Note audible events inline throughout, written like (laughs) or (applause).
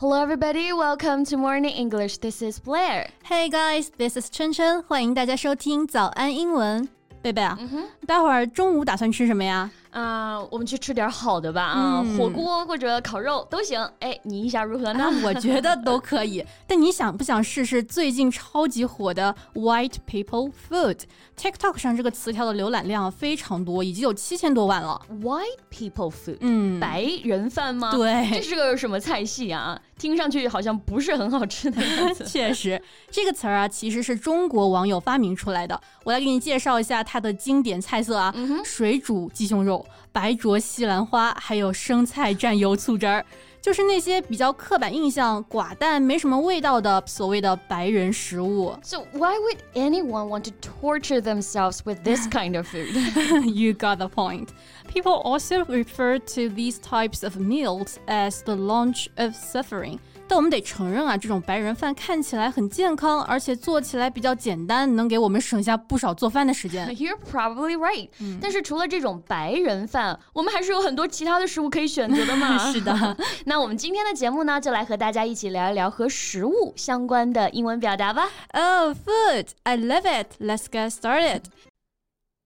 Hello, everybody. Welcome to Morning English. This is Blair. Hey guys, this is Chen Chen.，欢迎大家收听早安英文。贝贝啊，待会儿中午打算吃什么呀？啊，我们去吃点好的吧啊，火锅或者烤肉都行。哎，你意下如何呢？我觉得都可以。但你想不想试试最近超级火的 White People Food？TikTok 上这个词条的浏览量非常多，已经有七千多万了。White People Food，嗯，白人饭吗？对，这是个什么菜系啊？听上去好像不是很好吃的样子。(laughs) 确实，这个词儿啊，其实是中国网友发明出来的。我来给你介绍一下它的经典菜色啊，水煮鸡胸肉。白灼西兰花，还有生菜蘸油醋汁儿，就是那些比较刻板印象、寡淡、没什么味道的所谓的白人食物。So why would anyone want to torture themselves with this kind (laughs) of food? (laughs) you got the point. People also refer to these types of meals as the lunch of suffering. 但我们得承认啊，这种白人饭看起来很健康，而且做起来比较简单，能给我们省下不少做饭的时间。(laughs) You're probably right。但是除了这种白人饭，我们还是有很多其他的食物可以选择的嘛。(laughs) 是的。(laughs) 那我们今天的节目呢，就来和大家一起聊一聊和食物相关的英文表达吧。Oh, food! I love it. Let's get started.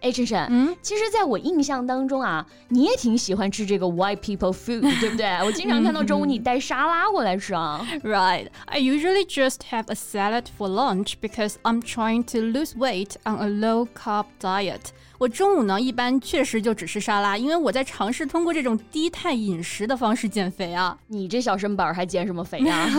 哎，琛琛，嗯，其实，在我印象当中啊，你也挺喜欢吃这个 white people food，对不对？我经常看到中午你带沙拉过来吃啊。Right, (laughs) I usually just have a salad for lunch because I'm trying to lose weight on a low carb diet. 我中午呢，一般确实就只吃沙拉，因为我在尝试通过这种低碳饮食的方式减肥啊。你这小身板还减什么肥呀？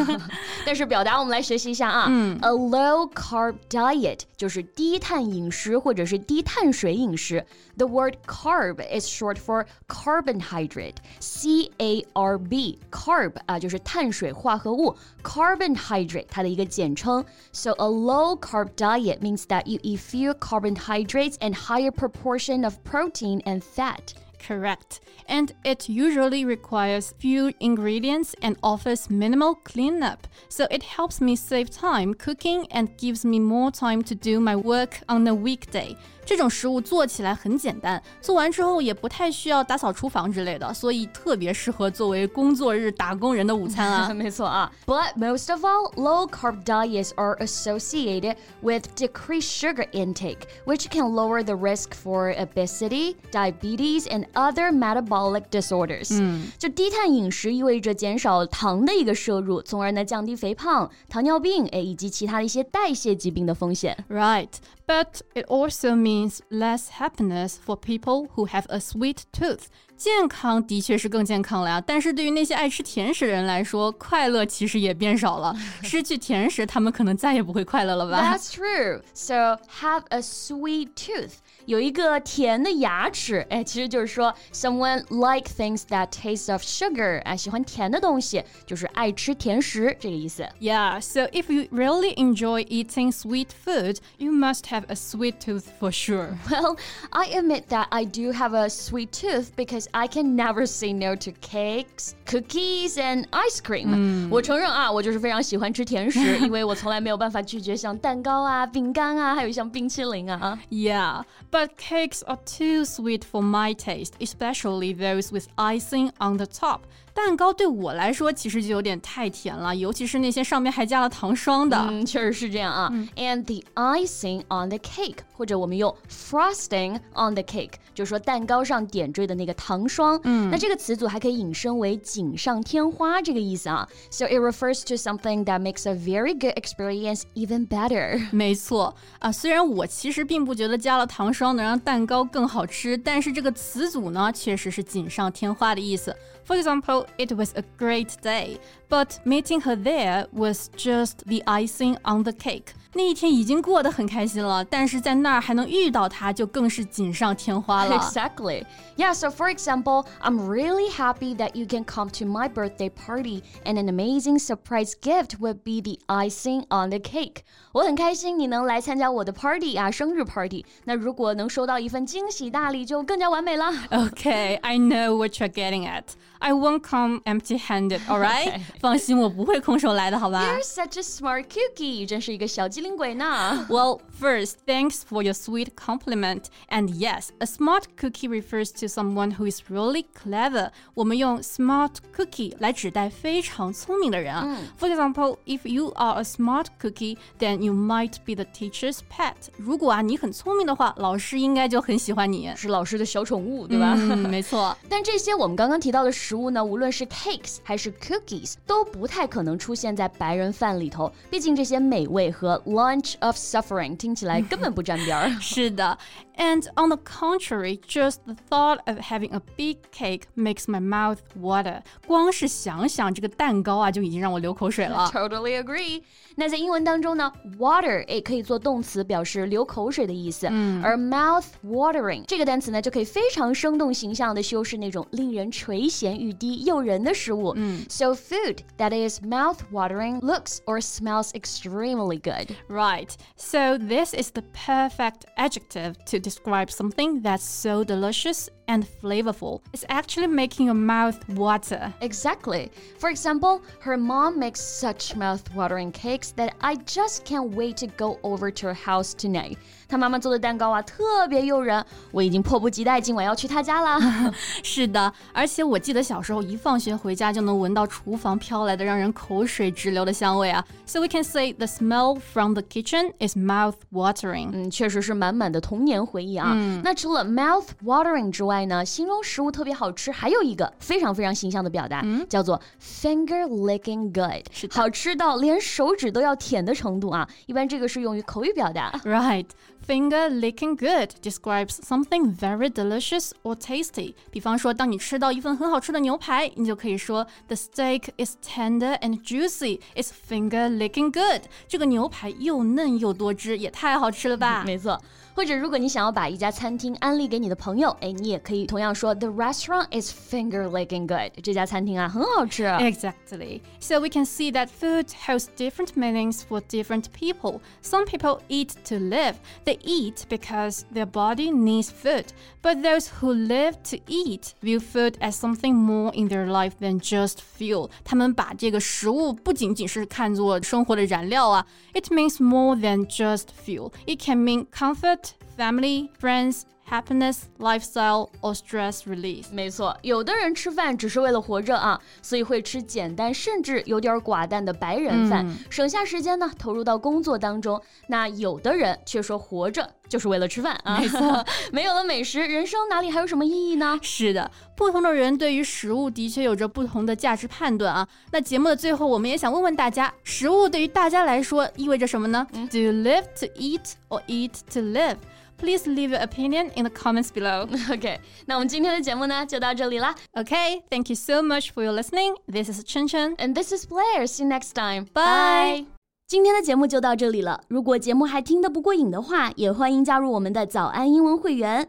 但是表达我们来学习一下啊。嗯，A low (laughs) carb diet 就是低碳饮食或者是低碳水饮食。The word carb is short for carbohydrate. C A R B carb 啊，就是碳水化合物。Carbohydrate 它的一个简称。So a low carb diet means that you eat fewer carbohydrates and higher proportion of protein and fat. Correct. And it usually requires few ingredients and offers minimal cleanup. So it helps me save time cooking and gives me more time to do my work on a weekday. 这种食物做起来很简单，做完之后也不太需要打扫厨房之类的，所以特别适合作为工作日打工人的午餐啊。没错啊。But (laughs) most of all, low carb diets are associated with decreased sugar intake, which can lower the risk for obesity, diabetes, and other metabolic disorders。嗯，就低碳饮食意味着减少糖的一个摄入，从而呢降低肥胖、糖尿病，哎，以及其他的一些代谢疾病的风险。Right. But it also means less happiness for people who have a sweet tooth. 健康的确是更健康了呀，但是对于那些爱吃甜食的人来说，快乐其实也变少了。失去甜食，他们可能再也不会快乐了吧？That's (laughs) true. So have a sweet tooth. 有一个甜的牙齿，哎，其实就是说，someone like things that taste of sugar，哎，喜欢甜的东西，就是爱吃甜食这个意思。Yeah, so if you really enjoy eating sweet food, you must have a sweet tooth for sure. (laughs) Well, I admit that I do have a sweet tooth because I can never say no to cakes, cookies, and ice cream. 我承认啊，我就是非常喜欢吃甜食，因为我从来没有办法拒绝像蛋糕啊、饼干啊，还有像冰淇淋啊。Yeah. But cakes are too sweet for my taste, especially those with icing on the top. 蛋糕对我来说其实就有点太甜了，尤其是那些上面还加了糖霜的。嗯，确实是这样啊。嗯、And the icing on the cake，或者我们用 frosting on the cake，就是说蛋糕上点缀的那个糖霜。嗯，那这个词组还可以引申为锦上添花这个意思啊。So it refers to something that makes a very good experience even better。没错啊，虽然我其实并不觉得加了糖霜能让蛋糕更好吃，但是这个词组呢，确实是锦上添花的意思。For example. example, it was a great day, but meeting her there was just the icing on the cake. 那一天已经过得很开心了，但是在那儿还能遇到他，就更是锦上添花了。Exactly. (laughs) Yeah, so for example, I'm really happy that you can come to my birthday party, and an amazing surprise gift would be the icing on the cake. 我很开心你能来参加我的 party 啊，生日 party。那如果能收到一份惊喜大礼，就更加完美了。Okay, I know what you're getting at. I won't come empty-handed, all right? 放心，我不会空手来的，好吧？You're (laughs) such a smart cookie，真是一个小机灵鬼呢。Well, first, thanks for your sweet compliment. And yes, a smart cookie refers to someone who is really clever. 我们用 smart cookie 来指代非常聪明的人啊。For example, if you are a smart cookie, then you might be the teacher's pet. 如果啊你很聪明的话，老师应该就很喜欢你，是老师的小宠物，对吧？嗯，没错。但这些我们刚刚提到的食物呢，无论 (laughs) 无论是 cakes 还是 cookies，都不太可能出现在白人饭里头。毕竟这些美味和 lunch of suffering 听起来根本不沾边儿。(laughs) 是的。And on the contrary, just the thought of having a big cake makes my mouth water. 光是想想这个蛋糕啊，就已经让我流口水了。Totally (laughs) agree. 那在英文当中呢，water 也可以做动词，表示流口水的意思。嗯，而 mouth watering 这个单词呢，就可以非常生动形象的修饰那种令人垂涎欲滴、诱人的食物。嗯，So food that is mouth watering looks or smells extremely good. Right. So this is the perfect adjective to describe something that's so delicious and flavorful. It's actually making your mouth water. Exactly. For example, her mom makes such mouth-watering cakes that I just can't wait to go over to her house tonight. 她妈妈做的蛋糕啊，特别诱人，我已经迫不及待，今晚要去她家啦。是的，而且我记得小时候一放学回家就能闻到厨房飘来的让人口水直流的香味啊。So (laughs) we can say the smell from the kitchen is mouth watering。嗯，确实是满满的童年回 忆啊。嗯、那除了 mouth watering 之外呢，形容食物特别好吃，还有一个非常非常形象的表达，嗯、叫做 finger licking good，好吃到连手指都要舔的程度啊。一般这个是用于口语表达。Right. Finger licking good describes something very delicious or tasty。比方说，当你吃到一份很好吃的牛排，你就可以说 The steak is tender and juicy. It's finger licking good。这个牛排又嫩又多汁，也太好吃了吧！没错。 或者，如果你想要把一家餐厅安利给你的朋友，哎，你也可以同样说 The restaurant is finger licking good。这家餐厅啊，很好吃。Exactly. So we can see that food has different meanings for different people. Some people eat to live. They eat because their body needs food. But those who live to eat view food as something more in their life than just fuel. 他们把这个食物不仅仅是看作生活的燃料啊。It means more than just fuel. It can mean comfort family, friends, happiness, lifestyle or stress relief。没错，有的人吃饭只是为了活着啊，所以会吃简单甚至有点寡淡的白人饭，嗯、省下时间呢投入到工作当中。那有的人却说活着就是为了吃饭啊，没错，(laughs) 没有了美食，人生哪里还有什么意义呢？是的，不同的人对于食物的确有着不同的价值判断啊。那节目的最后，我们也想问问大家，食物对于大家来说意味着什么呢、嗯、？Do you live to eat or eat to live？Please leave your opinion in the comments below. (laughs) OK，那我们今天的节目呢就到这里啦。Okay, thank you so much for your listening. This is Chen Chen. And this is Blair. See you next time. Bye. 今天的节目就到这里了。如果节目还听得不过瘾的话，也欢迎加入我们的早安英文会员。